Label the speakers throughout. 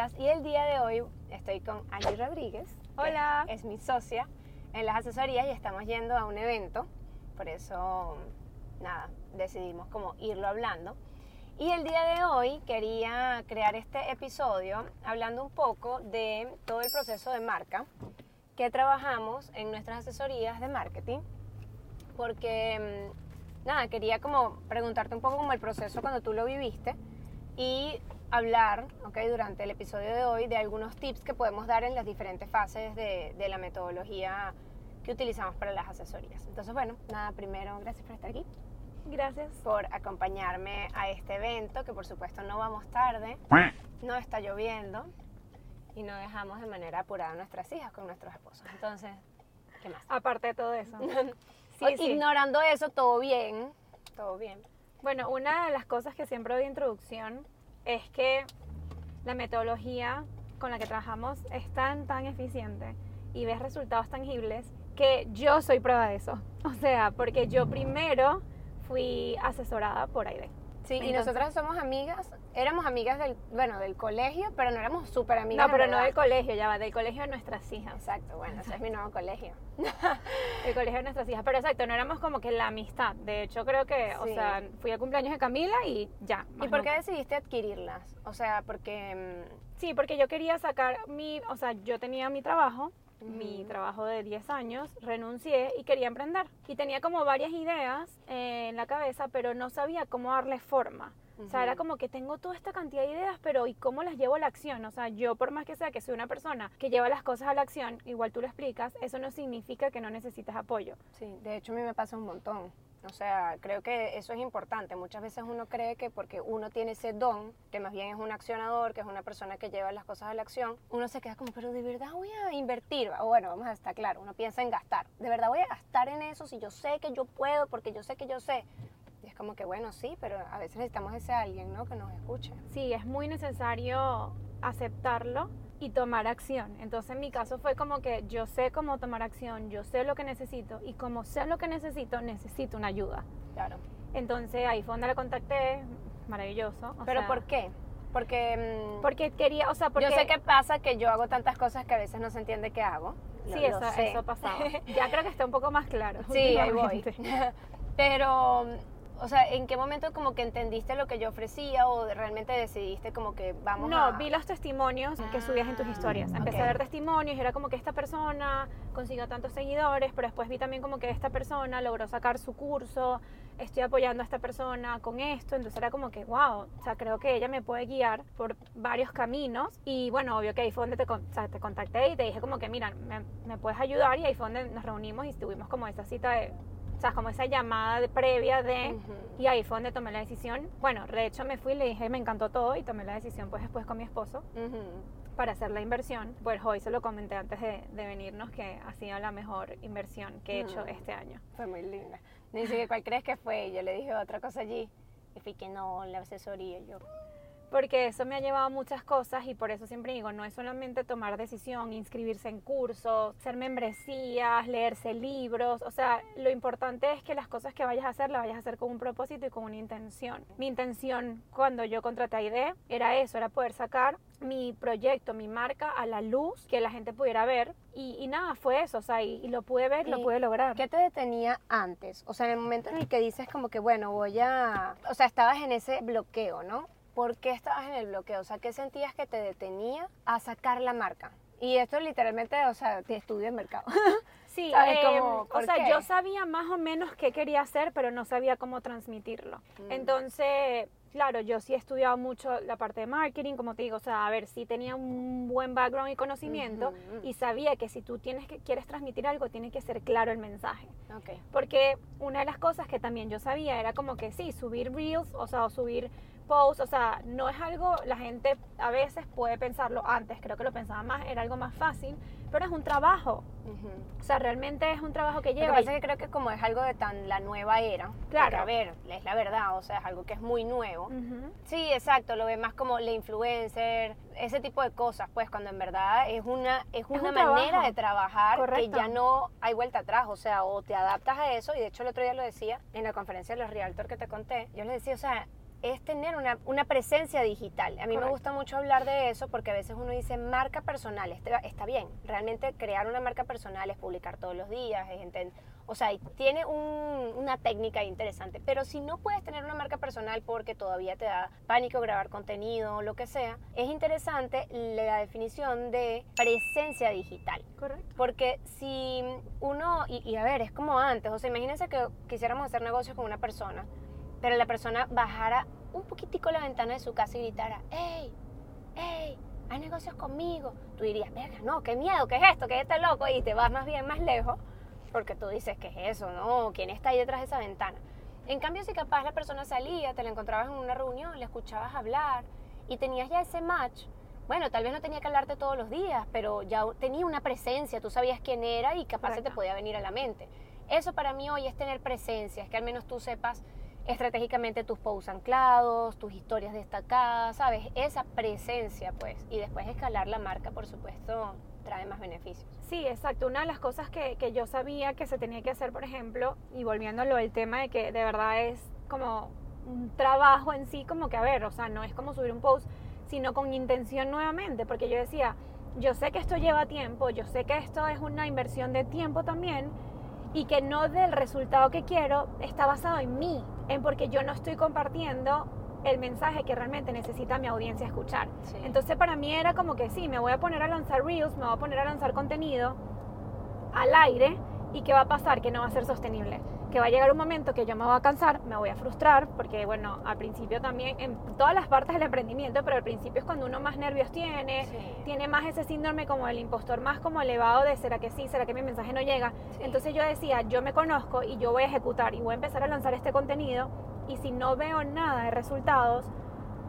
Speaker 1: podcast y el día de hoy estoy con Angie Rodríguez. que
Speaker 2: Hola.
Speaker 1: Es mi socia en las asesorías y estamos yendo a un evento, por eso nada, decidimos como irlo hablando. Y el día de hoy quería crear este episodio hablando un poco de todo el proceso de marca que trabajamos en nuestras asesorías de marketing, porque mm, nada, quería como preguntarte un poco como el proceso cuando tú lo viviste y hablar, ¿ok? Durante el episodio de hoy de algunos tips que podemos dar en las diferentes fases de, de la metodología que utilizamos para las asesorías. Entonces, bueno, nada, primero, gracias por estar aquí,
Speaker 2: Gracias.
Speaker 1: por acompañarme a este evento, que por supuesto no vamos tarde, no está lloviendo y no dejamos de manera apurada a nuestras hijas con nuestros esposos. Entonces, ¿qué más?
Speaker 2: Aparte de todo eso. Sí,
Speaker 1: O-
Speaker 2: sí.
Speaker 1: Ignorando eso, todo bien, todo bien.
Speaker 2: Bueno, una de las cosas que siempre doy de introducción es que la metodología con la que trabajamos es tan, tan eficiente y ves resultados tangibles que yo soy prueba de eso. O sea, porque yo primero fui asesorada por Aide.
Speaker 1: Sí, y nosotras somos amigas, éramos amigas del, bueno, del colegio, pero no éramos súper amigas.
Speaker 2: No, pero no del colegio, ya va, del colegio de nuestras hijas.
Speaker 1: Exacto, bueno, ese es mi nuevo colegio.
Speaker 2: El colegio de nuestras hijas. Pero exacto, no éramos como que la amistad. De hecho, creo que, o sea, fui al cumpleaños de Camila y ya.
Speaker 1: ¿Y por qué decidiste adquirirlas? O sea, porque...
Speaker 2: Sí, porque yo quería sacar mi, o sea, yo tenía mi trabajo, mi trabajo de 10 años, renuncié y quería emprender. Y tenía como varias ideas eh, en la cabeza, pero no sabía cómo darle forma. O sea, era como que tengo toda esta cantidad de ideas, pero ¿y cómo las llevo a la acción? O sea, yo por más que sea que soy una persona que lleva las cosas a la acción, igual tú lo explicas, eso no significa que no necesites apoyo.
Speaker 1: Sí, de hecho a mí me pasa un montón. O sea, creo que eso es importante. Muchas veces uno cree que porque uno tiene ese don, que más bien es un accionador, que es una persona que lleva las cosas a la acción, uno se queda como, pero de verdad voy a invertir. O bueno, vamos a estar claro, uno piensa en gastar. De verdad voy a gastar en eso si yo sé que yo puedo, porque yo sé que yo sé. Y es como que, bueno, sí, pero a veces necesitamos ese alguien, ¿no? Que nos escuche.
Speaker 2: Sí, es muy necesario aceptarlo y tomar acción. Entonces en mi caso fue como que yo sé cómo tomar acción, yo sé lo que necesito y como sé lo que necesito, necesito una ayuda.
Speaker 1: Claro.
Speaker 2: Entonces ahí fue donde la contacté, maravilloso. o
Speaker 1: ¿Pero
Speaker 2: sea,
Speaker 1: por qué? Porque... mm,
Speaker 2: Porque quería, o sea, porque...
Speaker 1: Yo sé que pasa que yo hago tantas cosas que a veces no se entiende qué hago. Lo-
Speaker 2: Sí, eso, eso pasaba. Ya creo que está un poco más claro.
Speaker 1: Sí, ahí voy. Pero, o sea, ¿en qué momento como que entendiste lo que yo ofrecía o realmente decidiste como que vamos
Speaker 2: No,
Speaker 1: a...
Speaker 2: vi los testimonios que subías en tus
Speaker 1: Ah,
Speaker 2: historias. Empecé
Speaker 1: ok.
Speaker 2: a ver testimonios y era como que esta persona consiguió tantos seguidores, pero después vi también como que esta persona logró sacar su curso, estoy apoyando a esta persona con esto, entonces era como que, wow, o sea, creo que ella me puede guiar por varios caminos y bueno, obvio que ahí fue donde te, o sea, te contacté y te dije como que, mira, me, me puedes ayudar y ahí fue donde nos reunimos y tuvimos como esa cita de, o sea, como esa llamada de- previa de... Y ahí fue donde tomé la decisión. Bueno, de hecho me fui y le dije, me encantó todo y tomé la decisión pues después con mi esposo para hacer la inversión. Pues hoy se lo comenté antes de, de venirnos que ha sido la mejor inversión que he hecho
Speaker 1: Mm.
Speaker 2: este año.
Speaker 1: Fue muy linda. Me dice cuál crees que fue y yo le dije otra cosa allí. Y fui que no, la asesoría yo.
Speaker 2: Porque eso me ha llevado a muchas cosas y por eso siempre digo, no es solamente tomar decisión, inscribirse en cursos, hacer membresías, leerse libros, o sea, lo importante es que las cosas que vayas a hacer las vayas a hacer con un propósito y con una intención. Mi intención cuando yo contraté a IDE era eso, era poder sacar mi proyecto, mi marca a la luz, que la gente pudiera ver y, y nada, fue eso, o sea, y, y lo pude ver, lo
Speaker 1: ¿Y
Speaker 2: pude lograr.
Speaker 1: ¿Qué te detenía antes? O sea, en el momento en el que dices como que, bueno, voy a... O sea, estabas en ese bloqueo, ¿no? ¿Por qué estabas en el bloqueo? O sea, ¿qué sentías que te detenía a sacar la marca? Y esto literalmente, o sea, te estudio en mercado.
Speaker 2: Sí,
Speaker 1: ¿Sabes
Speaker 2: eh,
Speaker 1: cómo?
Speaker 2: o
Speaker 1: ¿Por
Speaker 2: sea,
Speaker 1: qué?
Speaker 2: yo sabía más o menos qué quería hacer, pero no sabía cómo transmitirlo.
Speaker 1: Mm.
Speaker 2: Entonces, claro, yo sí he estudiado mucho la parte de marketing, como te digo, o sea, a ver, sí tenía un buen background y conocimiento y sabía que si tú tienes que quieres transmitir algo, tiene que ser claro el mensaje.
Speaker 1: ok.
Speaker 2: Porque una de las cosas que también yo sabía era como que sí, subir reels, o sea, o subir posts, o sea, no es algo, la gente a veces puede pensarlo antes, creo que lo pensaba más, era algo más fácil, pero es un trabajo.
Speaker 1: Ujú.
Speaker 2: O sea, realmente es un trabajo que
Speaker 1: Lo que
Speaker 2: lleva.
Speaker 1: pasa es que creo que como es algo de tan la nueva era,
Speaker 2: Claro.
Speaker 1: a ver, es la verdad, o sea, es algo que es muy nuevo. Sí, exacto, lo ve más como la influencer, ese tipo de cosas, pues cuando en verdad es una, es una
Speaker 2: un
Speaker 1: manera
Speaker 2: trabajo.
Speaker 1: de trabajar
Speaker 2: Correcto.
Speaker 1: que ya no hay vuelta atrás, o sea, o te adaptas a eso, y de hecho el otro día lo decía en la conferencia de los Realtor que te conté, yo les decía, o sea, es tener una, una presencia digital. A mí me gusta mucho hablar de eso porque a veces uno dice marca personal, está, está bien, realmente crear una marca personal es publicar todos los días, es enten- o sea, tiene un- una técnica interesante, pero si no puedes tener una marca personal porque todavía te da pánico grabar contenido o lo que sea, es interesante la definición de presencia digital.
Speaker 2: Correcto.
Speaker 1: Porque si uno, y, y a ver, es como antes, o sea, imagínense que quisiéramos hacer negocios con una persona, pero la persona bajara un poquitico la ventana de su casa y gritara, ¡Ey! ¡Ey! ¿Hay negocios conmigo? Tú dirías, verga, no, qué miedo, qué es esto, qué es este loco, y te vas más bien más lejos, porque tú dices, ¿qué es eso? No, ¿quién está ahí detrás de esa ventana? En cambio, si capaz la persona salía, te la encontrabas en una reunión, la escuchabas hablar y tenías ya ese match, bueno, tal vez no tenía que hablarte todos los días, pero ya tenía una presencia, tú sabías quién era y capaz se te podía venir a la mente. Eso para mí hoy es tener presencia, es que al menos tú sepas estratégicamente tus posts anclados, tus historias destacadas, ¿sabes? Esa presencia, pues. Y después escalar la marca, por supuesto, trae más beneficios.
Speaker 2: Sí, exacto. Una de las cosas que, que yo sabía que se tenía que hacer, por ejemplo, y volviéndolo al tema de que de verdad es como un trabajo en sí, como que a ver, o sea, no es como subir un post, sino con intención nuevamente, porque yo decía, yo sé que esto lleva tiempo, yo sé que esto es una inversión de tiempo también, y que no del resultado que quiero está basado en mí, en porque yo no estoy compartiendo el mensaje que realmente necesita mi audiencia escuchar.
Speaker 1: Sí.
Speaker 2: Entonces para mí era como que sí, me voy a poner a lanzar reels, me voy a poner a lanzar contenido al aire y ¿qué va a pasar? Que no va a ser sostenible. Que va a llegar un momento que yo me voy a cansar, me voy a frustrar, porque bueno, al principio también, en todas las partes del emprendimiento, pero al principio es cuando uno más nervios tiene,
Speaker 1: Sí.
Speaker 2: tiene más ese síndrome como el impostor más como elevado de ¿será que sí? ¿será que mi mensaje no llega?
Speaker 1: Sí.
Speaker 2: Entonces yo decía, yo me conozco y yo voy a ejecutar y voy a empezar a lanzar este contenido y si no veo nada de resultados,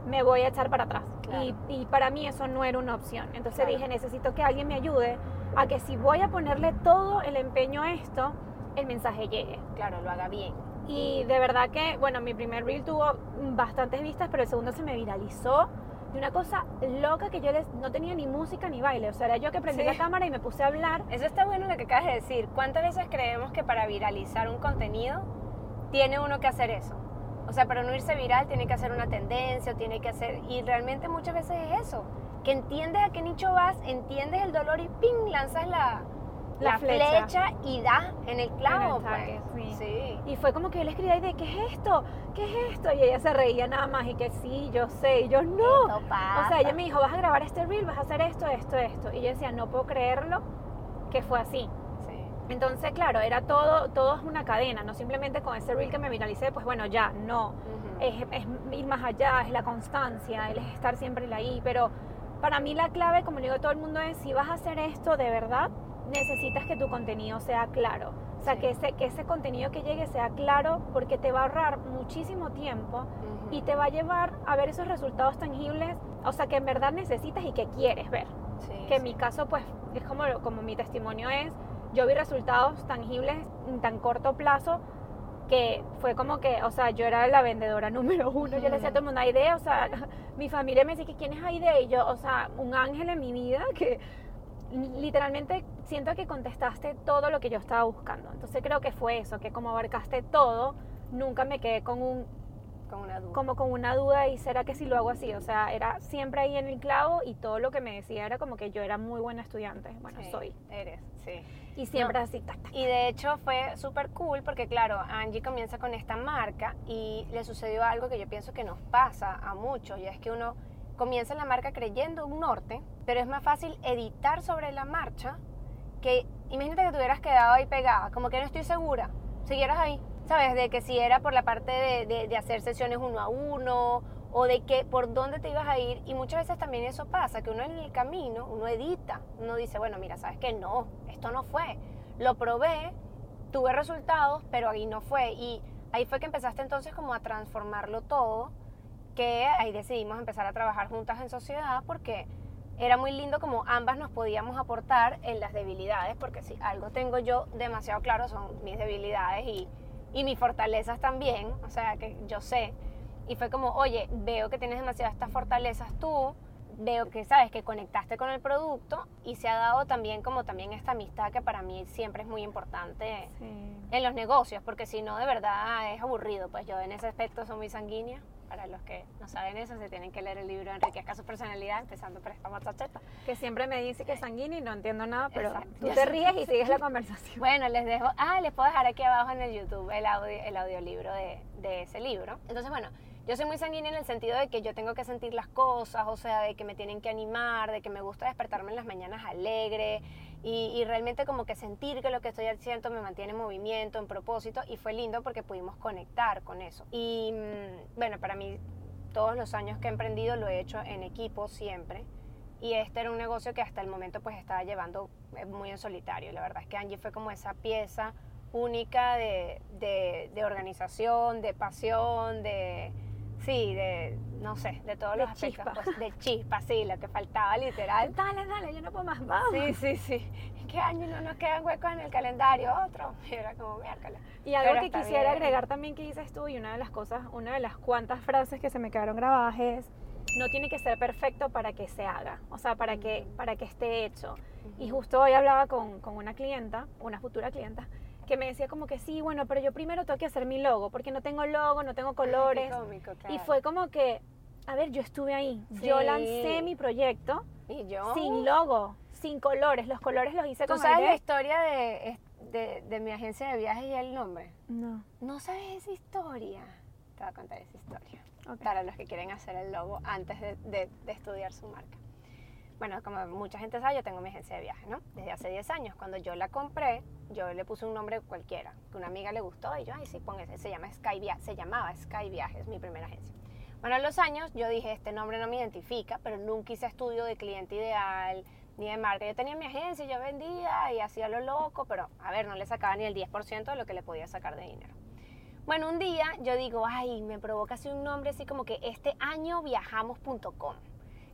Speaker 2: me voy a echar para atrás.
Speaker 1: Claro.
Speaker 2: Y, y para mí eso no era una opción. Entonces
Speaker 1: Claro.
Speaker 2: dije, necesito que alguien me ayude a que si voy a ponerle todo el empeño a esto, el mensaje llegue.
Speaker 1: Claro, lo haga bien.
Speaker 2: Y de verdad que, bueno, mi primer reel tuvo bastantes vistas, pero el segundo se me viralizó de una cosa loca que yo les, no tenía ni música ni baile. O sea, era yo que prendí
Speaker 1: Sí.
Speaker 2: la cámara y me puse a hablar.
Speaker 1: Eso está bueno lo que acabas de decir. ¿Cuántas veces creemos que para viralizar un contenido tiene uno que hacer eso? O sea, para no irse viral tiene que hacer una tendencia, o tiene que hacer... Y realmente muchas veces es eso. Que entiendes a qué nicho vas, entiendes el dolor y ¡ping! lanzas la,
Speaker 2: La
Speaker 1: la
Speaker 2: flecha.
Speaker 1: flecha. y das en el clavo.
Speaker 2: En el target,
Speaker 1: pues.
Speaker 2: sí.
Speaker 1: sí.
Speaker 2: Y fue como que yo le escribí de, ¿qué es esto? ¿Qué es esto? Y ella se reía nada más y que sí, yo sé. Y yo no.
Speaker 1: Pasa.
Speaker 2: O sea, ella me dijo, vas a grabar este reel, vas a hacer esto, esto, esto. Y yo decía, no puedo creerlo que fue así.
Speaker 1: Sí.
Speaker 2: Entonces, claro, era todo, todo es una cadena, no simplemente con ese reel que me viralicé, pues bueno, ya, no.
Speaker 1: Ujú.
Speaker 2: Es, es ir más allá, es la constancia, es estar siempre ahí. Pero para mí la clave, como le digo a todo el mundo, es si vas a hacer esto de verdad, necesitas que tu contenido sea claro. O sea,
Speaker 1: Sí.
Speaker 2: que, ese, que ese contenido que llegue sea claro porque te va a ahorrar muchísimo tiempo y te va a llevar a ver esos resultados tangibles, o sea, que en verdad necesitas y que quieres ver.
Speaker 1: Sí,
Speaker 2: Que en mi caso, pues, es como, como mi testimonio es, yo vi resultados tangibles en tan corto plazo que fue como que, o sea, yo era la vendedora número uno, yo le decía a todo el mundo, Aide, o sea, mi familia me decía que quién es Aide, y yo, o sea, un ángel en mi vida que literalmente siento que contestaste todo lo que yo estaba buscando. Entonces creo que fue eso, que como abarcaste todo, nunca me quedé con un,
Speaker 1: Con una duda.
Speaker 2: como con una duda y será que si lo hago así, o sea, era siempre ahí en el clavo y todo lo que me decía era como que yo era muy buena estudiante, bueno,
Speaker 1: Sí,
Speaker 2: soy.
Speaker 1: Eres, sí.
Speaker 2: Y siempre así, tac, tac.
Speaker 1: Y de hecho fue súper cool porque claro, Angie comienza con esta marca y le sucedió algo que yo pienso que nos pasa a muchos y es que uno comienza la marca creyendo un norte, pero es más fácil editar sobre la marcha que imagínate que te hubieras quedado ahí pegada, como que no estoy segura, siguieras ahí, ¿sabes? De que si era por la parte de, de- de hacer sesiones uno a uno o de que por dónde te ibas a ir y muchas veces también eso pasa, que uno en el camino, uno edita, uno dice, bueno, mira, ¿sabes qué? No, esto no fue, lo probé, tuve resultados, pero ahí no fue y ahí fue que empezaste entonces como a transformarlo todo, que ahí decidimos empezar a trabajar juntas en sociedad porque era muy lindo como ambas nos podíamos aportar en las debilidades, porque si algo tengo yo demasiado claro son mis debilidades y, y mis fortalezas también, o sea que yo sé. Y fue como, oye, veo que tienes demasiadas estas fortalezas tú, veo que sabes que conectaste con el producto y se ha dado también como también esta amistad que para mí siempre es muy importante
Speaker 2: Sí.
Speaker 1: en los negocios, porque si no de verdad es aburrido, pues yo en ese aspecto soy muy sanguínea. Para los que no saben eso, se tienen que leer el libro Enriquezca su personalidad, empezando por esta muchacheta.
Speaker 2: Que siempre me dice que es sanguíneo y no entiendo nada, pero
Speaker 1: Exacto.
Speaker 2: tú te ríes y sigues la conversación.
Speaker 1: Bueno, les dejo, ah, les puedo dejar aquí abajo en el YouTube el, audio, el audiolibro de, de ese libro. Entonces, bueno, yo soy muy sanguínea en el sentido de que yo tengo que sentir las cosas, o sea, de que me tienen que animar, de que me gusta despertarme en las mañanas alegre y, y realmente como que sentir que lo que estoy haciendo me mantiene en movimiento, en propósito y fue lindo porque pudimos conectar con eso. Y mm, bueno, para mí todos los años que he emprendido lo he hecho en equipo siempre. Y este era un negocio que hasta el momento pues estaba llevando eh, muy en solitario. La verdad es que Angie fue como esa pieza única de, de- de organización, de pasión, de... Sí, de, no sé, de todos
Speaker 2: De
Speaker 1: los aspectos.
Speaker 2: chispa.
Speaker 1: pues, de chispa, sí, lo que faltaba literal.
Speaker 2: Dale, dale, yo no puedo más, vamos.
Speaker 1: Sí, sí, sí. ¿Qué año no nos quedan huecos en el calendario? Otro. Y era como miércoles.
Speaker 2: Y algo
Speaker 1: Pero
Speaker 2: que quisiera
Speaker 1: bien.
Speaker 2: agregar también que dices tú, y una de las cosas, una de las cuantas frases que se me quedaron grabadas es, no tiene que ser perfecto para que se haga, o sea, para que, para que esté hecho. Y justo hoy hablaba con, con una clienta, una futura clienta, que me decía como que sí, bueno, pero yo primero tengo que hacer mi logo, porque no tengo logo, no tengo colores.
Speaker 1: Cómico,
Speaker 2: Y fue como que, a ver, yo estuve ahí, yo lancé mi proyecto
Speaker 1: Y yo...
Speaker 2: sin logo, sin colores, los colores los hice
Speaker 1: ¿Tú
Speaker 2: con
Speaker 1: sabes la historia de, de, de mi agencia de viajes y el nombre?
Speaker 2: No.
Speaker 1: ¿No sabes esa historia? Te voy a contar esa historia. Para los que quieren hacer el logo antes de- de estudiar su marca. Bueno, como mucha gente sabe, yo tengo mi agencia de viajes, ¿no? Desde hace 10 años. Cuando yo la compré, yo le puse un nombre cualquiera, que una amiga le gustó y yo, ay, sí, pon ese. Se, llama Sky Via- se llamaba Sky Viajes, mi primera agencia. Bueno, a los años yo dije, este nombre no me identifica, pero nunca hice estudio de cliente ideal ni de marca. Yo tenía mi agencia, yo vendía y hacía lo loco, pero a ver, no le sacaba ni el 10% de lo que le podía sacar de dinero. Bueno, un día yo digo, ay, me provoca así un nombre así como que este año viajamos.com.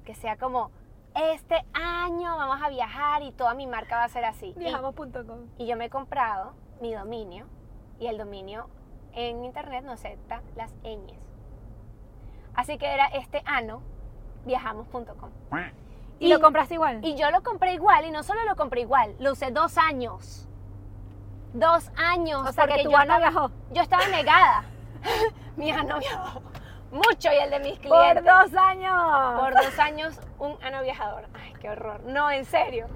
Speaker 1: Que sea como, este año vamos a viajar y toda mi marca va a ser así.
Speaker 2: Viajamos.com.
Speaker 1: y yo me he comprado mi dominio y el dominio en internet no acepta las ñes. Así que era este ano viajamos.com.
Speaker 2: ¿Y, lo compraste igual?
Speaker 1: Y yo lo compré igual y no solo lo compré igual, lo usé dos años. Dos años.
Speaker 2: o sea, que tu
Speaker 1: yo
Speaker 2: ano
Speaker 1: estaba-
Speaker 2: viajó.
Speaker 1: Yo estaba negada. Mi ano viajó mucho y el de mis
Speaker 2: Por
Speaker 1: clientes.
Speaker 2: dos años.
Speaker 1: Por dos años, un ano viajador. Ay, qué horror. No, en serio.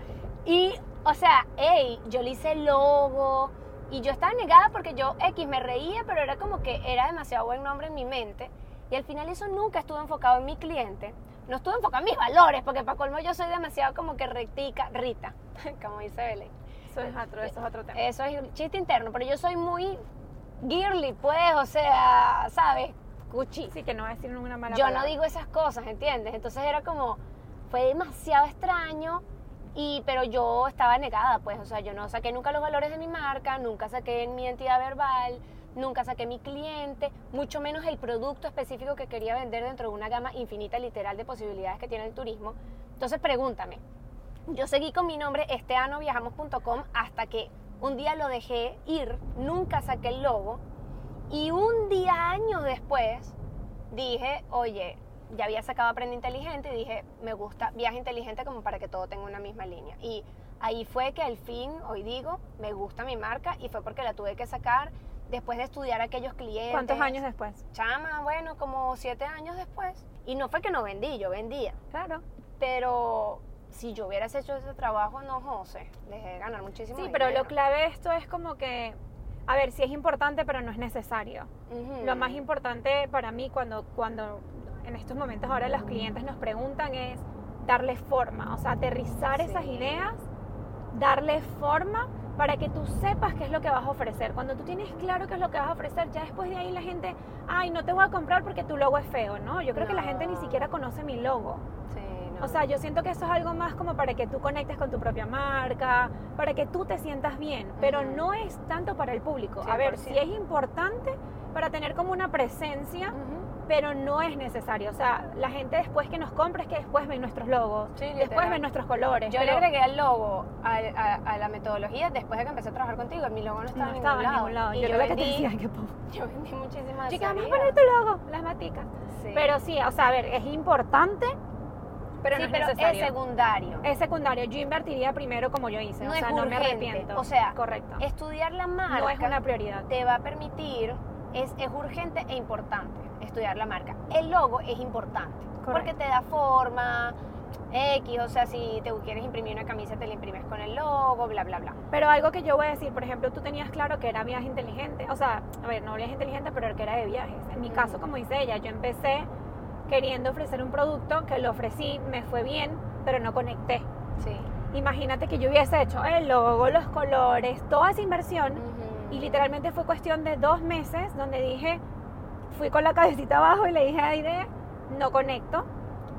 Speaker 1: Y, o sea, hey, yo le hice logo y yo estaba negada porque yo, X, me reía, pero era como que era demasiado buen nombre en mi mente. Y al final eso nunca estuvo enfocado en mi cliente. No estuvo enfocado en mis valores, porque para colmo yo soy demasiado como que rectica, Rita, como dice Belén.
Speaker 2: Eso es otro, eso es otro tema.
Speaker 1: Eso es un chiste interno, pero yo soy muy girly, pues, o sea, ¿sabes? Cuchi.
Speaker 2: Sí, que no va a decir ninguna mala
Speaker 1: Yo no
Speaker 2: palabra.
Speaker 1: digo esas cosas, ¿entiendes? Entonces era como, fue demasiado extraño, y, pero yo estaba negada, pues, o sea, yo no saqué nunca los valores de mi marca, nunca saqué mi entidad verbal, nunca saqué mi cliente, mucho menos el producto específico que quería vender dentro de una gama infinita, literal, de posibilidades que tiene el turismo. Entonces pregúntame, yo seguí con mi nombre esteanoviajamos.com hasta que un día lo dejé ir, nunca saqué el logo y un día, años después, dije, oye, ya había sacado Aprende Inteligente y dije, me gusta Viaje Inteligente como para que todo tenga una misma línea. Y ahí fue que al fin, hoy digo, me gusta mi marca y fue porque la tuve que sacar después de estudiar a aquellos clientes.
Speaker 2: ¿Cuántos años después?
Speaker 1: Chama, bueno, como siete años después. Y no fue que no vendí, yo vendía.
Speaker 2: Claro.
Speaker 1: Pero si yo hubieras hecho ese trabajo, no, José, dejé de ganar muchísimo
Speaker 2: Sí, pero lo clave de esto es como que, a ver, sí es importante, pero no es necesario. Lo más importante para mí cuando, cuando en estos momentos ahora los clientes nos preguntan es darle forma, o sea, aterrizar esas ideas, darle forma para que tú sepas qué es lo que vas a ofrecer. Cuando tú tienes claro qué es lo que vas a ofrecer, ya después de ahí la gente, ay, no te voy a comprar porque tu logo es feo, ¿no? Yo creo que la gente ni siquiera conoce mi logo.
Speaker 1: Sí.
Speaker 2: O sea, yo siento que eso es algo más como para que tú conectes con tu propia marca, para que tú te sientas bien, pero
Speaker 1: Ujú.
Speaker 2: no es tanto para el público. A ver,
Speaker 1: 100%.
Speaker 2: sí es importante para tener como una presencia,
Speaker 1: Ujú.
Speaker 2: pero no es necesario. O sea, la gente después que nos compra es que después ven nuestros logos,
Speaker 1: Sí,
Speaker 2: después ven nuestros colores.
Speaker 1: Yo le
Speaker 2: pero
Speaker 1: agregué el logo a, a- a la metodología después de que empecé a trabajar contigo. Mi logo no estaba,
Speaker 2: no
Speaker 1: en,
Speaker 2: estaba
Speaker 1: ningún
Speaker 2: en
Speaker 1: lado.
Speaker 2: ningún lado.
Speaker 1: Y
Speaker 2: Yo,
Speaker 1: yo,
Speaker 2: la que te
Speaker 1: vendí,
Speaker 2: decía que
Speaker 1: yo vendí muchísimas
Speaker 2: Chica, vamos a poner tu logo, las maticas.
Speaker 1: Sí.
Speaker 2: Pero sí, o sea, a ver, es importante, pero
Speaker 1: sí,
Speaker 2: no es
Speaker 1: pero
Speaker 2: necesario.
Speaker 1: es secundario.
Speaker 2: Es secundario. Yo invertiría primero como yo hice.
Speaker 1: No
Speaker 2: o
Speaker 1: es
Speaker 2: sea, no me arrepiento.
Speaker 1: o sea,
Speaker 2: correcto.
Speaker 1: Estudiar la marca
Speaker 2: no es una prioridad.
Speaker 1: te va a permitir, es, es urgente e importante. estudiar la marca. El logo es importante porque
Speaker 2: Correcto.
Speaker 1: te da forma, X, o sea, si te quieres imprimir una camisa, te la imprimes con el logo, bla, bla, bla.
Speaker 2: Pero algo que yo voy a decir, por ejemplo, tú tenías claro que era viaje inteligente, o sea, a ver, no viaje inteligente, pero que era de viajes. En mi
Speaker 1: Mm.
Speaker 2: caso, como dice ella, yo empecé queriendo ofrecer un producto que lo ofrecí, me fue bien, pero no conecté.
Speaker 1: Sí.
Speaker 2: Imagínate que yo hubiese hecho el logo, los colores, toda esa inversión y literalmente fue cuestión de dos meses donde dije, fui con la cabecita abajo y le dije a Aide, no conecto,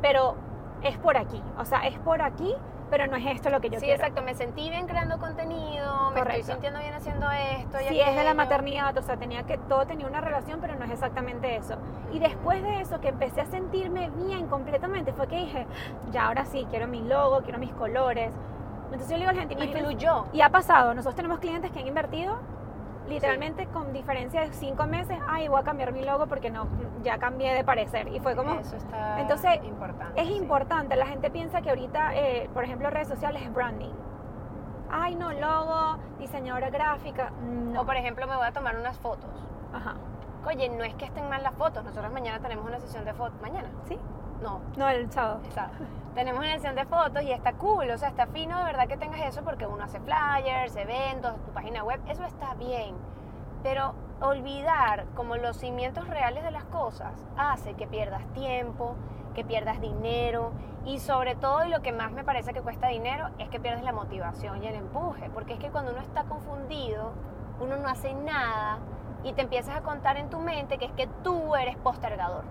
Speaker 2: pero es por aquí, o sea, es por aquí, pero no es esto lo que yo
Speaker 1: sí,
Speaker 2: quiero.
Speaker 1: exacto, me sentí bien creando contenido, me estoy
Speaker 2: Correcto.
Speaker 1: sintiendo bien haciendo esto. y
Speaker 2: Si es de la maternidad, o sea, tenía que todo tenía una relación, pero no es exactamente eso. Y después de eso, que empecé a sentirme bien completamente, fue que dije, ya ahora sí, quiero mi logo, quiero mis colores. Entonces yo le digo a la gente,
Speaker 1: Y fluyó.
Speaker 2: y ha pasado, nosotros tenemos clientes que han invertido literalmente con diferencia de cinco meses, ay, voy a cambiar mi logo porque no, ya cambié de parecer. Y fue como,
Speaker 1: Eso está
Speaker 2: Entonces,
Speaker 1: importante.
Speaker 2: es
Speaker 1: sí.
Speaker 2: importante, la gente piensa que ahorita, eh, por ejemplo, redes sociales es branding. Ay, no, logo, diseñadora gráfica, no.
Speaker 1: O por ejemplo, me voy a tomar unas fotos.
Speaker 2: Ajá,
Speaker 1: Oye, no es que estén mal las fotos. Nosotros mañana tenemos una sesión de fotos. ¿Mañana?
Speaker 2: ¿sí?
Speaker 1: No,
Speaker 2: No, el sábado.
Speaker 1: Tenemos una sesión de fotos y está cool, o sea, está fino de verdad que tengas eso porque uno hace flyers, eventos, tu página web, eso está bien. Pero olvidar como los cimientos reales de las cosas hace que pierdas tiempo, que pierdas dinero y sobre todo y lo que más me parece que cuesta dinero es que pierdes la motivación y el empuje, porque es que cuando uno está confundido, uno no hace nada y te empiezas a contar en tu mente que es que tú eres postergador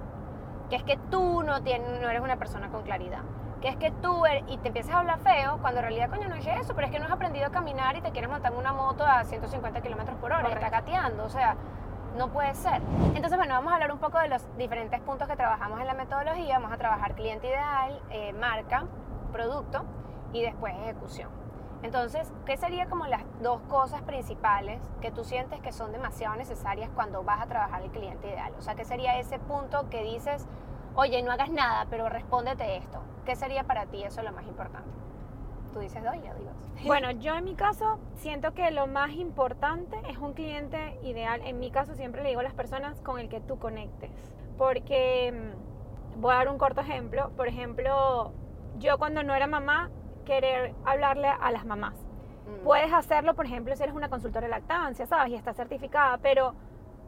Speaker 1: que es que tú no, tienes, no eres una persona con claridad, que es que tú eres, y te empiezas a hablar feo, cuando en realidad, coño, no es eso, pero es que no has aprendido a caminar y te quieres montar en una moto a 150 kilómetros por hora y estás gateando, o sea, no puede ser. Entonces, bueno, vamos a hablar un poco de los diferentes puntos que trabajamos en la metodología, vamos a trabajar cliente ideal, eh, marca, producto y después ejecución. Entonces, ¿qué sería como las dos cosas principales que tú sientes que son demasiado necesarias cuando vas a trabajar el cliente ideal? O sea, ¿qué sería ese punto que dices, oye, no hagas nada, pero respóndete esto? ¿Qué sería para ti eso lo más importante? Tú dices dos y yo digo.
Speaker 2: Bueno, yo en mi caso siento que lo más importante es un cliente ideal. En mi caso siempre le digo a las personas con el que tú conectes. Porque mm, voy a dar un corto ejemplo. Por ejemplo, yo cuando no era mamá, querer hablarle a las mamás.
Speaker 1: Mm.
Speaker 2: Puedes hacerlo, por ejemplo, si eres una consultora de lactancia, ¿sabes? Y está certificada, pero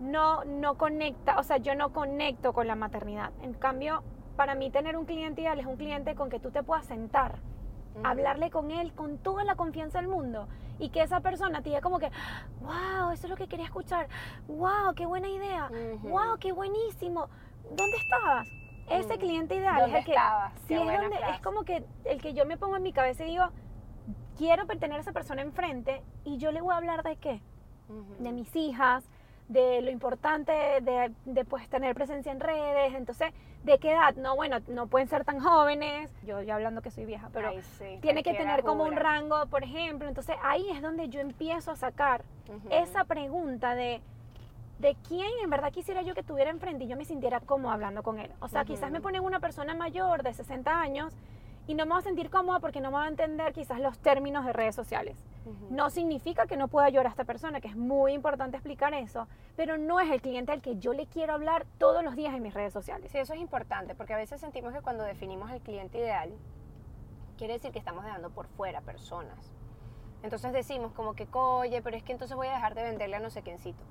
Speaker 2: no, no conecta, o sea, yo no conecto con la maternidad. En cambio, para mí tener un cliente ideal es un cliente con que tú te puedas sentar
Speaker 1: Mm.
Speaker 2: hablarle con él con toda la confianza del mundo y que esa persona te diga como que, wow, eso es lo que quería escuchar, wow, qué buena idea,
Speaker 1: Ujú.
Speaker 2: wow, qué buenísimo, ¿dónde estabas? Ese
Speaker 1: Mm.
Speaker 2: cliente ideal
Speaker 1: ¿Dónde
Speaker 2: es el que, es, donde, es como que el que yo me pongo en mi cabeza y digo, quiero tener a esa persona enfrente y yo le voy a hablar de qué, de mis hijas, de lo importante de, de, pues, tener presencia en redes, entonces, ¿de qué edad? No, bueno, no pueden ser tan jóvenes, yo ya hablando que soy vieja, pero
Speaker 1: Ay, sí,
Speaker 2: tiene que tener como un rango, por ejemplo. Entonces ahí es donde yo empiezo a sacar esa pregunta de, de quién en verdad quisiera yo que tuviera enfrente y yo me sintiera como hablando con él. O sea, quizás me ponen una persona mayor de 60 años y no me va a sentir cómoda porque no me va a entender quizás los términos de redes sociales. No significa que no pueda ayudar a esta persona, que es muy importante explicar eso, pero no es el cliente al que yo le quiero hablar todos los días en mis redes sociales.
Speaker 1: Sí, eso es importante, porque a veces sentimos que cuando definimos el cliente ideal, quiere decir que estamos dejando por fuera personas. Entonces decimos como que, oye, pero es que entonces voy a dejar de venderle a no sé quiéncito.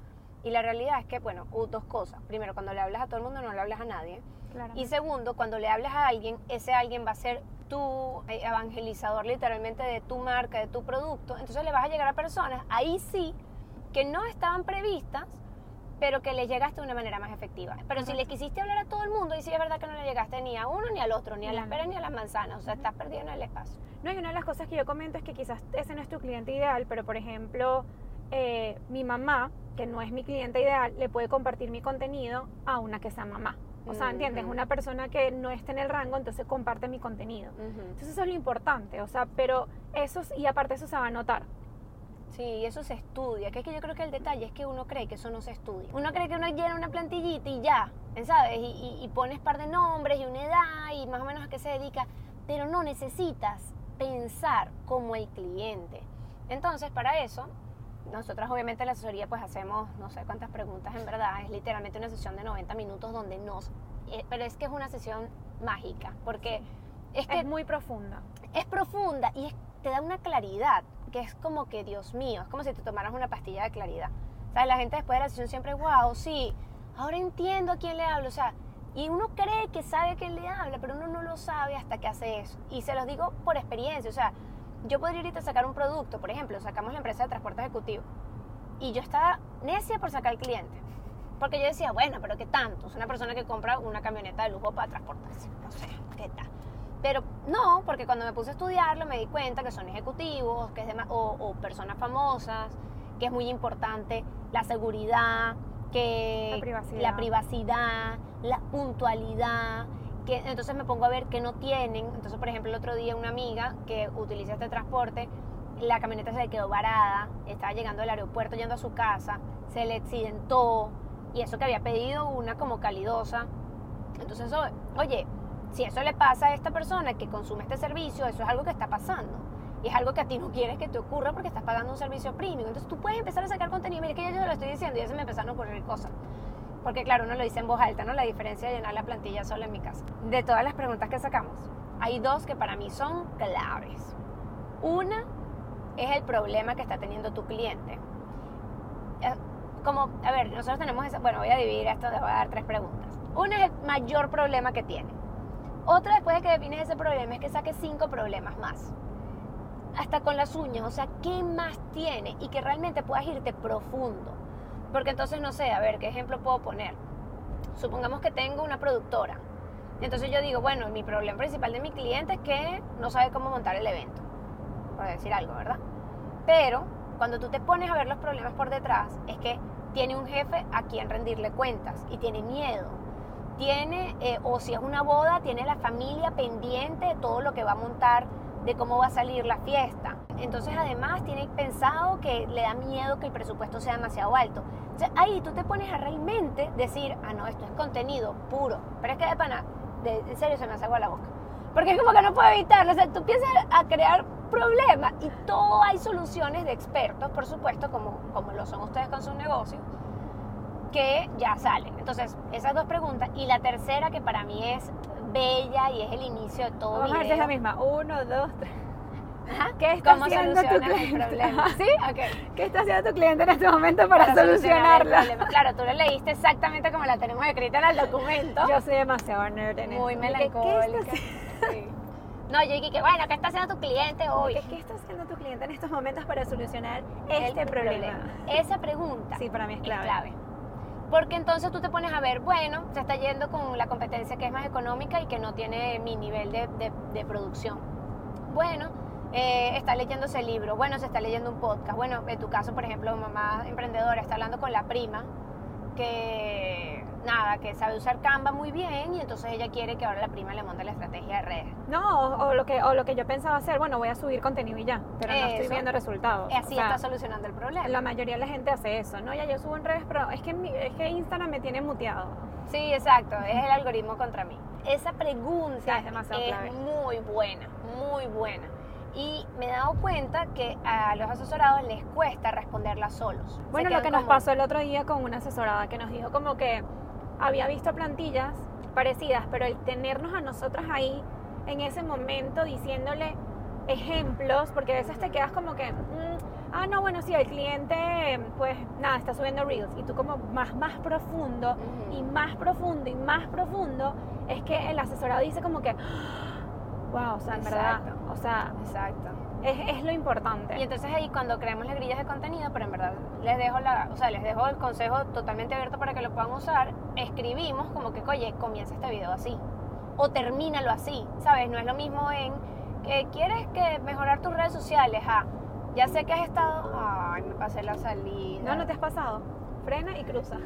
Speaker 1: Y la realidad es que, bueno, dos cosas. Primero, cuando le hablas a todo el mundo, no le hablas a nadie.
Speaker 2: Claro.
Speaker 1: Y segundo, cuando le hablas a alguien, ese alguien va a ser tu eh, evangelizador literalmente de tu marca, de tu producto. Entonces le vas a llegar a personas, ahí sí, que no estaban previstas, pero que le llegaste de una manera más efectiva. Pero si le quisiste hablar a todo el mundo, y sí es verdad que no le llegaste ni a uno ni al otro, ni a las peras ni a las manzanas. O sea, estás perdido en el espacio.
Speaker 2: No, y una de las cosas que yo comento es que quizás ese no es tu cliente ideal, pero por ejemplo, eh, mi mamá, que no es mi cliente ideal, le puede compartir mi contenido a una que sea mamá. O sea, ¿entiendes? Una persona que no esté en el rango, entonces comparte mi contenido. Entonces eso es lo importante, o sea, pero eso, es- y aparte eso se va a notar.
Speaker 1: Sí, y eso se estudia. Que es que yo creo que el detalle es que uno cree que eso no se estudia. Uno cree que uno llena una plantillita y ya, ¿sabes? Y, y, y pones par de nombres y una edad y más o menos a qué se dedica. Pero no necesitas pensar como el cliente. Entonces, para eso, nosotros obviamente en la asesoría pues hacemos no sé cuántas preguntas en verdad, es literalmente una sesión de 90 minutos donde nos... eh, pero es que es una sesión mágica, porque es que
Speaker 2: Es muy profunda.
Speaker 1: es profunda y es- te da una claridad que es como que, Dios mío, es como si te tomaras una pastilla de claridad. ¿Sabes? La gente después de la sesión siempre, wow, sí, ahora entiendo a quién le hablo. O sea, y uno cree que sabe a quién le habla, pero uno no lo sabe hasta que hace eso. Y se los digo por experiencia. O sea, yo podría ahorita sacar un producto, por ejemplo, sacamos la empresa de transporte ejecutivo. Y yo estaba necia por sacar al cliente. Porque yo decía, bueno, pero ¿qué tanto? Es una persona que compra una camioneta de lujo para transportarse. No sé, ¿qué tal? Pero no, porque cuando me puse a estudiarlo me di cuenta que son ejecutivos, que es de o, o personas famosas, que es muy importante la seguridad, que
Speaker 2: La privacidad.
Speaker 1: la privacidad, la puntualidad, entonces me pongo a ver que no tienen. Entonces, por ejemplo, el otro día una amiga que utiliza este transporte, la camioneta se le quedó varada, estaba llegando al aeropuerto yendo a su casa, se le accidentó y eso que había pedido una como calidosa. Entonces, oye, si eso le pasa a esta persona que consume este servicio, eso es algo que está pasando. Y es algo que a ti no quieres que te ocurra porque estás pagando un servicio premium. Entonces tú puedes empezar a sacar contenido. Mira que yo te lo estoy diciendo y ya se me empezaron a ocurrir cosas. Porque claro, uno lo dice en voz alta, ¿no? La diferencia de llenar la plantilla sola en mi casa. De todas las preguntas que sacamos, hay dos que para mí son claves. Una es el problema que está teniendo tu cliente. Eh, Como, a ver, nosotros tenemos esa, bueno, voy a dividir esto, voy a dar tres preguntas. Una es el mayor problema que tiene. Otra, después de que defines ese problema, es que saques cinco problemas más. Hasta con las uñas, o sea, ¿qué más tiene? Y que realmente puedas irte profundo. Porque entonces, no sé, a ver, ¿qué ejemplo puedo poner? Supongamos que tengo una productora. Entonces yo digo, bueno, mi problema principal de mi cliente es que no sabe cómo montar el evento. Por decir algo, ¿verdad? Pero cuando tú te pones a ver los problemas por detrás, es que tiene un jefe a quien rendirle cuentas y tiene miedo. Tiene, eh, o si es una boda, tiene la familia pendiente de todo lo que va a montar, de cómo va a salir la fiesta. Entonces además tiene pensado que le da miedo que el presupuesto sea demasiado alto. Entonces ahí tú te pones a realmente decir, ah, no, esto es contenido puro. Pero es que de pana, de, en serio se me hace agua la boca. Porque es como que no puedo evitarlo. O sea, tú empiezas a crear problemas y todo hay soluciones de expertos, por supuesto, como, como lo son ustedes con sus negocios, que ya salen. Entonces, esas dos preguntas. Y la tercera, que para mí es bella y es el inicio de todo
Speaker 2: Vamos a ver si es
Speaker 1: video.
Speaker 2: la misma. Uno, dos, tres.
Speaker 1: Ajá.
Speaker 2: ¿Qué está
Speaker 1: ¿Cómo
Speaker 2: haciendo tu
Speaker 1: solucionas el
Speaker 2: cliente?
Speaker 1: problema? ¿Sí? Ok.
Speaker 2: ¿Qué está haciendo tu cliente en este momento para,
Speaker 1: solucionar el
Speaker 2: solucionarla?
Speaker 1: problema. Claro, tú lo leíste exactamente como la tenemos escrita en el documento.
Speaker 2: Yo soy demasiado nerd en
Speaker 1: muy.
Speaker 2: ¿Qué- ¿Qué,
Speaker 1: melancólica.
Speaker 2: está,
Speaker 1: Sí. No, yo dije que bueno, ¿qué está haciendo tu cliente hoy?
Speaker 2: ¿Qué- qué está haciendo tu cliente en estos momentos para solucionar este problema?
Speaker 1: Esa pregunta
Speaker 2: Sí, para mí es
Speaker 1: es
Speaker 2: clave.
Speaker 1: Porque entonces tú te pones a ver, bueno, se está yendo con la competencia que es más económica y que no tiene mi nivel de, de- producción. Bueno, eh, está leyéndose el libro, bueno, se está leyendo un podcast. Bueno, en tu caso, por ejemplo, mamá emprendedora está hablando con la prima que, nada, que sabe usar Canva muy bien y entonces ella quiere que ahora la prima le monte la estrategia de redes.
Speaker 2: No, o, o lo que, o lo que yo pensaba hacer, bueno, voy a subir contenido y ya, pero no estoy
Speaker 1: Eso.
Speaker 2: viendo resultados.
Speaker 1: Así
Speaker 2: O sea,
Speaker 1: está solucionando el problema.
Speaker 2: La mayoría de la gente hace eso, ¿no? Ya yo subo en redes, pero es que, mi- es que Instagram me tiene muteado.
Speaker 1: Sí, exacto, es el algoritmo contra mí. Esa pregunta
Speaker 2: Sí, es demasiado
Speaker 1: es
Speaker 2: clave.
Speaker 1: muy buena, muy buena. Y me he dado cuenta que a los asesorados les cuesta responderla solos.
Speaker 2: Bueno, lo que nos
Speaker 1: como-
Speaker 2: pasó el otro día con una asesorada que nos dijo como que había visto plantillas parecidas, pero el tenernos a nosotras ahí en ese momento diciéndole ejemplos, porque a veces te quedas como que, mm, ah, no, bueno, sí, el cliente, pues nada, está subiendo reels, y tú como más, más profundo, y más profundo, y más profundo, es que el asesorado dice como que, wow, o sea, en verdad, o sea,
Speaker 1: Exacto.
Speaker 2: Es, es lo importante.
Speaker 1: Y entonces ahí cuando creamos las grillas de contenido, pero en verdad les dejo la, o sea, les dejo el consejo totalmente abierto para que lo puedan usar, escribimos como que, oye, comienza este video así. O termínalo así, ¿sabes? No es lo mismo en que quieres que mejorar tus redes sociales, ah, ya sé que has estado, ay, me pasé la salida.
Speaker 2: No, no te has pasado. Frena y cruza.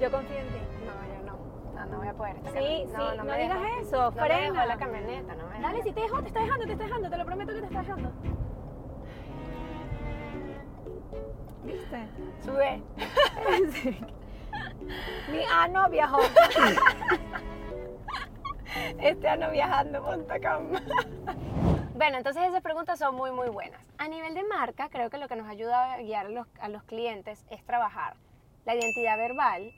Speaker 2: Yo confío en ti.
Speaker 1: No, no. No, no voy a poder. esta
Speaker 2: Sí,
Speaker 1: camioneta-
Speaker 2: sí, no,
Speaker 1: me
Speaker 2: digas
Speaker 1: dejo.
Speaker 2: eso,
Speaker 1: No me
Speaker 2: frena.
Speaker 1: dejó la camioneta, no me
Speaker 2: Dale,
Speaker 1: dejó.
Speaker 2: si te dejo, te está dejando, te está dejando, te lo prometo que te está dejando. ¿Viste?
Speaker 1: Sube.
Speaker 2: Sí. Mi ano viajó.
Speaker 1: Este año viajando, monta cama. Bueno, entonces esas preguntas son muy, muy buenas. A nivel de marca, creo que lo que nos ayuda a guiar a los, a los clientes es trabajar la identidad verbal,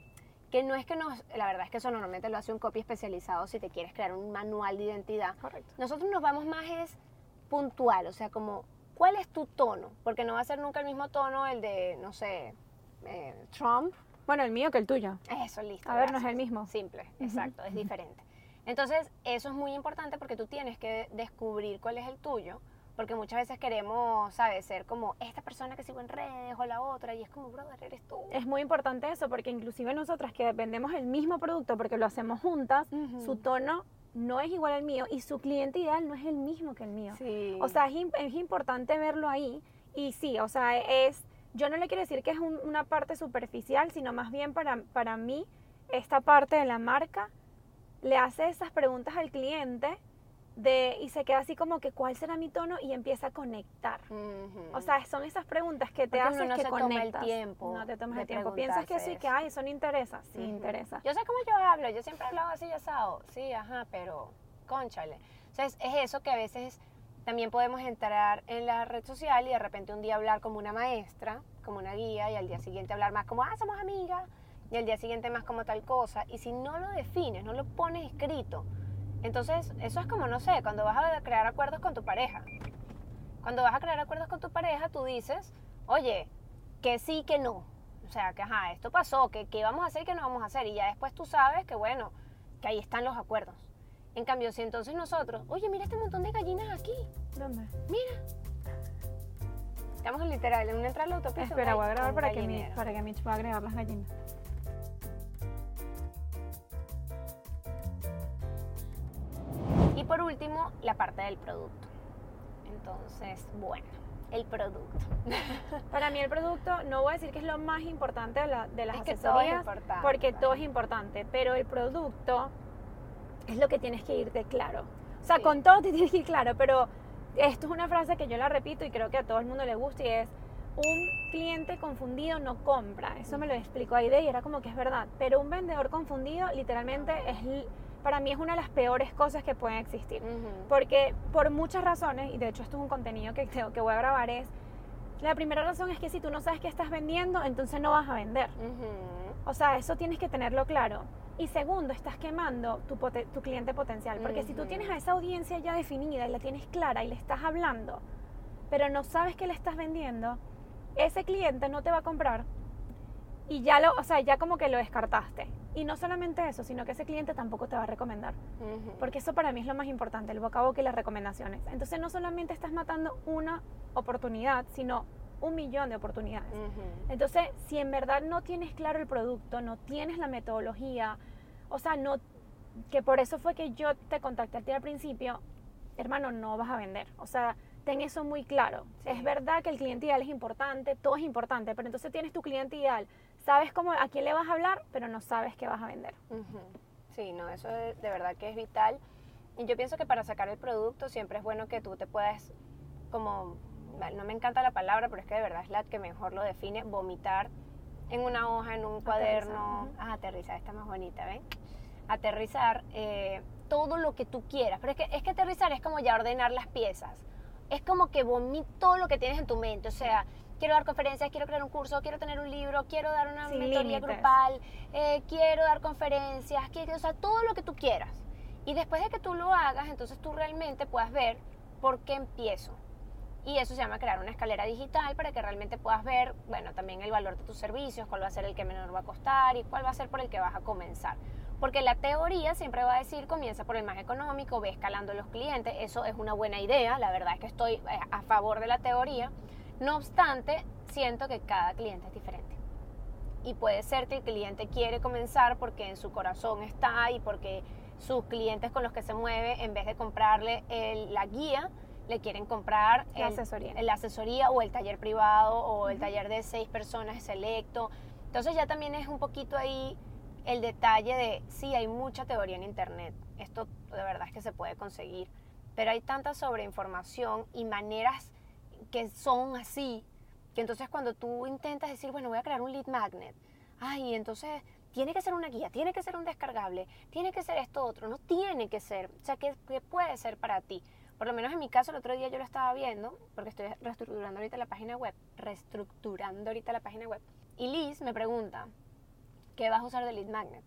Speaker 1: que no es que nos, la verdad es que eso normalmente lo hace un copy especializado si te quieres crear un manual de identidad.
Speaker 2: Correcto.
Speaker 1: Nosotros nos vamos más es puntual, o sea, como, ¿cuál es tu tono? Porque no va a ser nunca el mismo tono el de, no sé, eh, Trump.
Speaker 2: Bueno, el mío que el tuyo.
Speaker 1: Eso, listo.
Speaker 2: A ver, no es el mismo.
Speaker 1: Simple, exacto, es diferente. Entonces, eso es muy importante porque tú tienes que descubrir cuál es el tuyo, porque muchas veces queremos, ¿sabes? Ser como esta persona que sigo en redes o la otra, y es como, brother, eres tú.
Speaker 2: Es muy importante eso porque inclusive nosotras que vendemos el mismo producto porque lo hacemos juntas,
Speaker 1: Ujú.
Speaker 2: su tono no es igual al mío y su cliente ideal no es el mismo que el mío.
Speaker 1: Sí.
Speaker 2: O sea, es, es importante verlo ahí y sí, o sea, es, yo no le quiero decir que es un- una parte superficial, sino más bien para, para mí, esta parte de la marca le hace esas preguntas al cliente de, y se queda así como que cuál será mi tono y empieza a conectar.
Speaker 1: Ujú.
Speaker 2: O sea, son esas preguntas que te
Speaker 1: Porque uno
Speaker 2: hacen
Speaker 1: no
Speaker 2: que
Speaker 1: se toma el
Speaker 2: conectas.
Speaker 1: tiempo
Speaker 2: No te tomas el tiempo. Piensas que sí, que ay, eso no interesa. Sí, interesa.
Speaker 1: Yo sé cómo yo hablo, yo siempre he hablado así asado. Sí, ajá, pero conchale. O sea, es, es eso que a veces también podemos entrar en la red social y de repente un día hablar como una maestra, como una guía, y al día siguiente hablar más como, ah, somos amigas, y al día siguiente más como tal cosa. Y si no lo defines, no lo pones escrito, entonces eso es como, no sé, cuando vas a crear acuerdos con tu pareja. Cuando vas a crear acuerdos con tu pareja, tú dices, oye, que sí, que no. O sea, que ajá, esto pasó, que qué vamos a hacer y qué no vamos a hacer. Y ya después tú sabes que, bueno, que ahí están los acuerdos. En cambio, si entonces nosotros, oye, mira este montón de gallinas aquí,
Speaker 2: ¿Dónde?
Speaker 1: mira. Estamos literal en una entrada la autopista.
Speaker 2: Espera, voy a grabar para que, mi,
Speaker 1: gallinero.
Speaker 2: para que Mitch pueda agregar las gallinas.
Speaker 1: Y por último, la parte del producto. Entonces, bueno, el producto.
Speaker 2: Para mí el producto, no voy a decir que es lo más importante de, la- de las
Speaker 1: Es que todo es
Speaker 2: asesorías,
Speaker 1: importante.
Speaker 2: porque todo es importante, pero el producto es lo que tienes que irte claro. O sea,
Speaker 1: Sí.
Speaker 2: con todo te tienes que ir claro, pero esto es una frase que yo la repito y creo que a todo el mundo le gusta y es, un cliente confundido no compra. Eso me lo explicó Aide y era como que es verdad, pero un vendedor confundido literalmente es, para mí es una de las peores cosas que pueden existir. Porque por muchas razones, y de hecho esto es un contenido que, tengo- que voy a grabar, es, la primera razón es que si tú no sabes qué estás vendiendo, entonces no vas a vender.
Speaker 1: Ujú.
Speaker 2: O sea, eso tienes que tenerlo claro. Y segundo, estás quemando tu, cliente potencial. Porque si tú tienes a esa audiencia ya definida y la tienes clara y le estás hablando, pero no sabes qué le estás vendiendo, ese cliente no te va a comprar y ya lo, o sea, ya como que lo descartaste. Y no solamente eso, sino que ese cliente tampoco te va a recomendar.
Speaker 1: Ujú.
Speaker 2: Porque eso para mí es lo más importante, el boca a boca y las recomendaciones. Entonces no solamente estás matando una oportunidad, sino un millón de oportunidades.
Speaker 1: Ujú.
Speaker 2: Entonces, si en verdad no tienes claro el producto, no tienes la metodología, o sea, no, que por eso fue que yo te contacté a ti al principio, hermano, no vas a vender. O sea, ten eso muy claro.
Speaker 1: Sí.
Speaker 2: Es verdad que el cliente ideal es importante, todo es importante, pero entonces tienes tu cliente ideal, sabes cómo, a quién le vas a hablar, pero no sabes qué vas a vender.
Speaker 1: Ujú. Sí, no, eso de, de verdad que es vital. Y yo pienso que para sacar el producto siempre es bueno que tú te puedas, como, no me encanta la palabra, pero es que de verdad es la que mejor lo define, vomitar en una hoja, en un cuaderno.
Speaker 2: ujú.
Speaker 1: Ah, aterrizar, está más bonita, ¿ven? Aterrizar eh, todo lo que tú quieras. Pero es que, es que aterrizar es como ya ordenar las piezas. Es como que vomit todo lo que tienes en tu mente. O sea, quiero dar conferencias, quiero crear un curso, quiero tener un libro, quiero dar una
Speaker 2: Sin
Speaker 1: mentoría
Speaker 2: límites.
Speaker 1: grupal, eh, quiero dar conferencias, quiero, o sea, todo lo que tú quieras. Y después de que tú lo hagas, entonces tú realmente puedas ver por qué empiezo. Y eso se llama crear una escalera digital para que realmente puedas ver, bueno, también el valor de tus servicios, cuál va a ser el que menor va a costar y cuál va a ser por el que vas a comenzar. Porque la teoría siempre va a decir, comienza por el más económico, ve escalando los clientes, eso es una buena idea, la verdad es que estoy eh, a favor de la teoría. No obstante, siento que cada cliente es diferente. Y puede ser que el cliente quiere comenzar porque en su corazón está y porque sus clientes con los que se mueve, en vez de comprarle el- la guía, le quieren comprar
Speaker 2: La
Speaker 1: el-
Speaker 2: asesoría.
Speaker 1: la asesoría o el taller privado o el taller de seis personas selecto. Entonces ya también es un poquito ahí el detalle de, sí, hay mucha teoría en Internet, esto de verdad es que se puede conseguir, pero hay tanta sobreinformación y maneras que son así, que entonces cuando tú intentas decir, bueno, voy a crear un lead magnet, ay, entonces tiene que ser una guía, tiene que ser un descargable, tiene que ser esto otro, no tiene que ser, o sea, que, que puede ser para ti. por lo menos en mi caso el otro día yo lo estaba viendo, porque estoy reestructurando ahorita la página web, reestructurando ahorita la página web. Y Liz me pregunta, ¿qué vas a usar de lead magnet?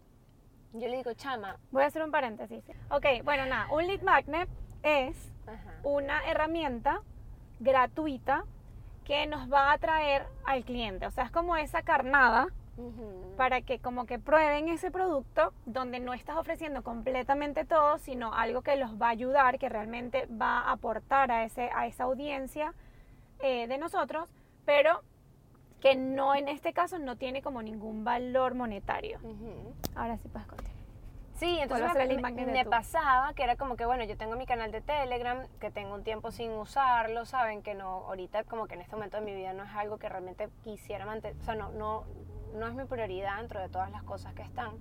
Speaker 1: Yo le digo, chama.
Speaker 2: Voy a hacer un paréntesis. Ok, bueno, nada, un lead magnet es una herramienta gratuita que nos va a atraer al cliente. O sea, es como esa carnada para que como que prueben ese producto donde no estás ofreciendo completamente todo, sino algo que los va a ayudar, que realmente va a aportar a, ese, a esa audiencia eh, de nosotros, pero que no en este caso no tiene como ningún valor monetario. Ahora sí puedes contar.
Speaker 1: Sí, entonces me, me, pasaba que era como que, bueno, yo tengo mi canal de Telegram, que tengo un tiempo sin usarlo, saben que no, ahorita como que en este momento de mi vida no es algo que realmente quisiera mantener, o sea, no, no, no es mi prioridad dentro de todas las cosas que están.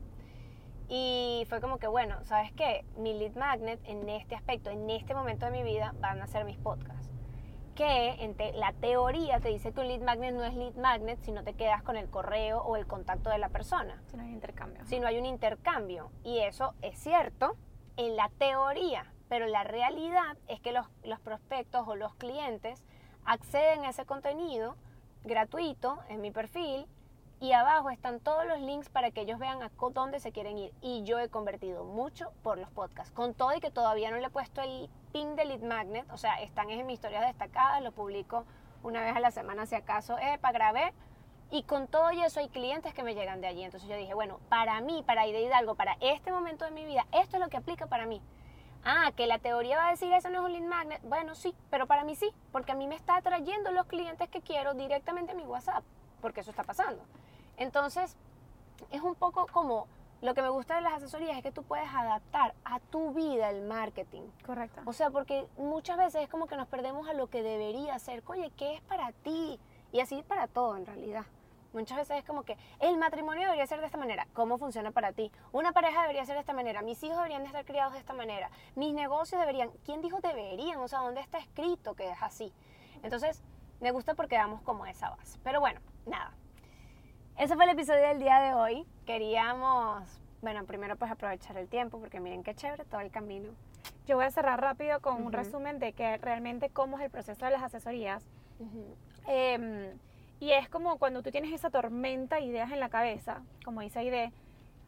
Speaker 1: Y fue como que, bueno, ¿sabes qué? Mi lead magnet en este aspecto, en este momento de mi vida, van a ser mis podcasts que en la teoría te dice que un lead magnet no es lead magnet si no te quedas con el correo o el contacto de la persona.
Speaker 2: Si no hay intercambio.
Speaker 1: Si no hay un intercambio. Y eso es cierto en la teoría, pero la realidad es que los, los prospectos o los clientes acceden a ese contenido gratuito en mi perfil y abajo están todos los links para que ellos vean a dónde se quieren ir. Y yo he convertido mucho por los podcasts. Con todo y que todavía no le he puesto el pin de lead magnet, o sea, están en mis historias destacadas, lo publico una vez a la semana si acaso, para grabé. Y con todo y eso hay clientes que me llegan de allí. Entonces yo dije, bueno, para mí, para de Hidalgo, para este momento de mi vida, esto es lo que aplica para mí. Ah, que la teoría va a decir eso no es un lead magnet. Bueno, sí, pero para mí sí, porque a mí me está atrayendo los clientes que quiero directamente a mi WhatsApp, porque eso está pasando. Entonces, es un poco como lo que me gusta de las asesorías es que tú puedes adaptar a tu vida el marketing.
Speaker 2: Correcto.
Speaker 1: O sea, porque muchas veces es como que nos perdemos a lo que debería ser. Oye, ¿qué es para ti? Y así para todo en realidad. Muchas veces es como que el matrimonio debería ser de esta manera. ¿Cómo funciona para ti? Una pareja debería ser de esta manera. Mis hijos deberían de estar criados de esta manera. Mis negocios deberían. ¿Quién dijo deberían? O sea, ¿dónde está escrito que es así? Entonces, me gusta porque damos como esa base. Pero bueno, nada. Ese fue el episodio del día de hoy. Queríamos, bueno, primero pues aprovechar el tiempo porque miren qué chévere todo el camino.
Speaker 2: Yo voy a cerrar rápido con un resumen de que realmente cómo es el proceso de las asesorías. Em, y es como cuando tú tienes esa tormenta de ideas en la cabeza, como dice Aide,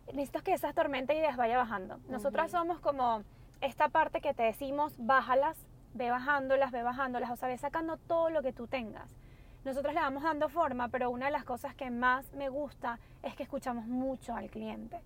Speaker 2: necesitas que esa tormenta de ideas vaya bajando. Nosotras somos como esta parte que te decimos, bájalas, ve bajándolas, ve bajándolas, o sea, ve sacando todo lo que tú tengas nosotros le vamos dando forma, pero una de las cosas que más me gusta es que escuchamos mucho al cliente.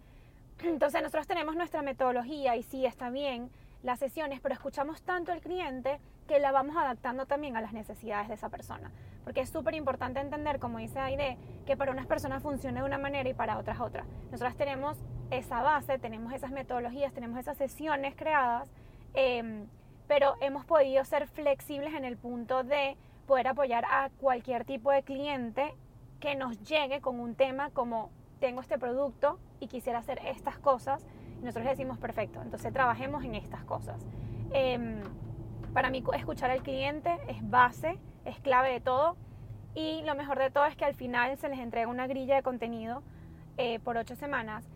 Speaker 2: Entonces nosotros tenemos nuestra metodología y sí está bien las sesiones, pero escuchamos tanto al cliente que la vamos adaptando también a las necesidades de esa persona. Porque es súper importante entender, como dice Aide, que para unas personas funciona de una manera y para otras otra. Nosotros tenemos esa base, tenemos esas metodologías, tenemos esas sesiones creadas, em, pero hemos podido ser flexibles en el punto de poder apoyar a cualquier tipo de cliente que nos llegue con un tema como tengo este producto y quisiera hacer estas cosas. Y nosotros le decimos, perfecto, entonces trabajemos en estas cosas. Em, para mí escuchar al cliente es base, es clave de todo. Y lo mejor de todo es que al final se les entrega una grilla de contenido eh, por ocho semanas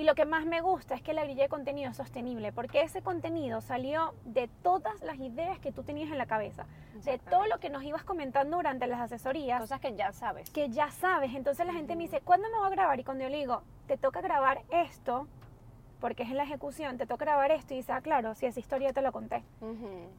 Speaker 2: y lo que más me gusta es que la grilla de contenido es sostenible, porque ese contenido salió de todas las ideas que tú tenías en la cabeza, de todo lo que nos ibas comentando durante las asesorías.
Speaker 1: Cosas que ya sabes.
Speaker 2: Que ya sabes. Entonces la gente me dice, ¿cuándo me voy a grabar? Y cuando yo le digo, te toca grabar esto, porque es en la ejecución, te toca grabar esto, y dice, ah, claro, si esa historia te lo conté.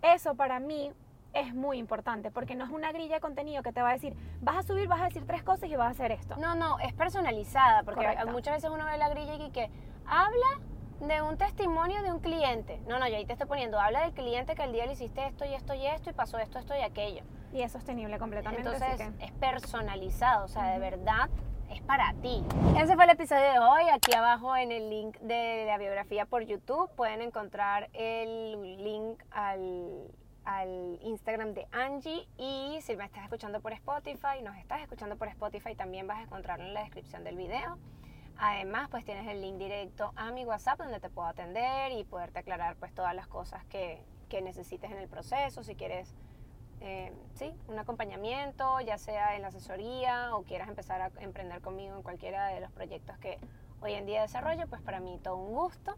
Speaker 2: Eso para mí es muy importante porque no es una grilla de contenido que te va a decir, vas a subir, vas a decir tres cosas y vas a hacer esto.
Speaker 1: No, no, es personalizada porque muchas veces uno ve la grilla y que habla de un testimonio de un cliente. No, no, yo ahí te estoy poniendo, habla del cliente que el día le hiciste esto y esto y esto y pasó esto, esto y aquello.
Speaker 2: Y es sostenible completamente.
Speaker 1: Entonces es personalizado, o sea, de verdad es para ti. Ese fue el episodio de hoy. Aquí abajo en el link de la biografía por YouTube pueden encontrar el link al al Instagram de Angie y si me estás escuchando por Spotify, nos estás escuchando por Spotify, también vas a encontrarlo en la descripción del video. Además, pues tienes el link directo a mi WhatsApp donde te puedo atender y poderte aclarar pues todas las cosas que, que necesites en el proceso, si quieres eh, sí, un acompañamiento, ya sea en la asesoría o quieras empezar a emprender conmigo en cualquiera de los proyectos que hoy en día desarrollo, pues para mí todo un gusto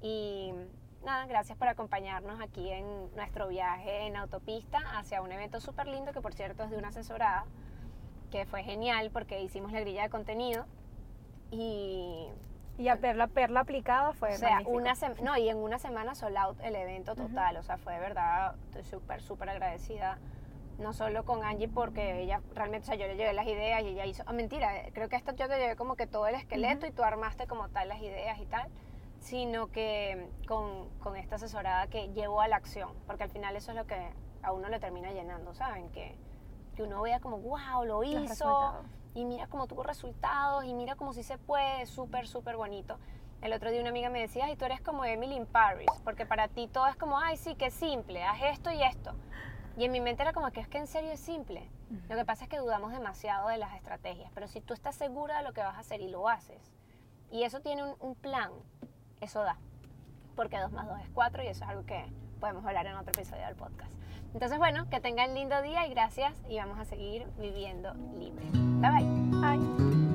Speaker 1: y nada, gracias por acompañarnos aquí en nuestro viaje en autopista hacia un evento súper lindo que por cierto es de una asesorada, que fue genial porque hicimos la grilla de contenido y...
Speaker 2: Y a verla, verla aplicada fue
Speaker 1: O sea,
Speaker 2: magnífico.
Speaker 1: una no, y en una semana sold out el evento total, o sea, fue de verdad, estoy súper, súper agradecida, no solo con Angie porque ella realmente, o sea, yo le llevé las ideas y ella hizo, ah, mentira, creo que esto yo te llevé como que todo el esqueleto y tú armaste como tal las ideas y tal, sino que con, con esta asesorada que llevó a la acción, porque al final eso es lo que a uno le termina llenando, ¿saben? Que, que uno vea como, wow, lo hizo, y mira cómo tuvo resultados y mira cómo sí se puede, súper, súper bonito. El otro día una amiga me decía, ay, tú eres como Emily in Paris, porque para ti todo es como, ay, sí, que es simple, haz esto y esto. Y en mi mente era como que es que en serio es simple. Lo que pasa es que dudamos demasiado de las estrategias, pero si tú estás segura de lo que vas a hacer y lo haces, y eso tiene un, un plan, eso da. Porque 2 más 2 es 4 y eso es algo que podemos hablar en otro episodio del podcast. Entonces, bueno, que tengan lindo día y gracias y vamos a seguir viviendo libre. Bye bye.
Speaker 2: Ay.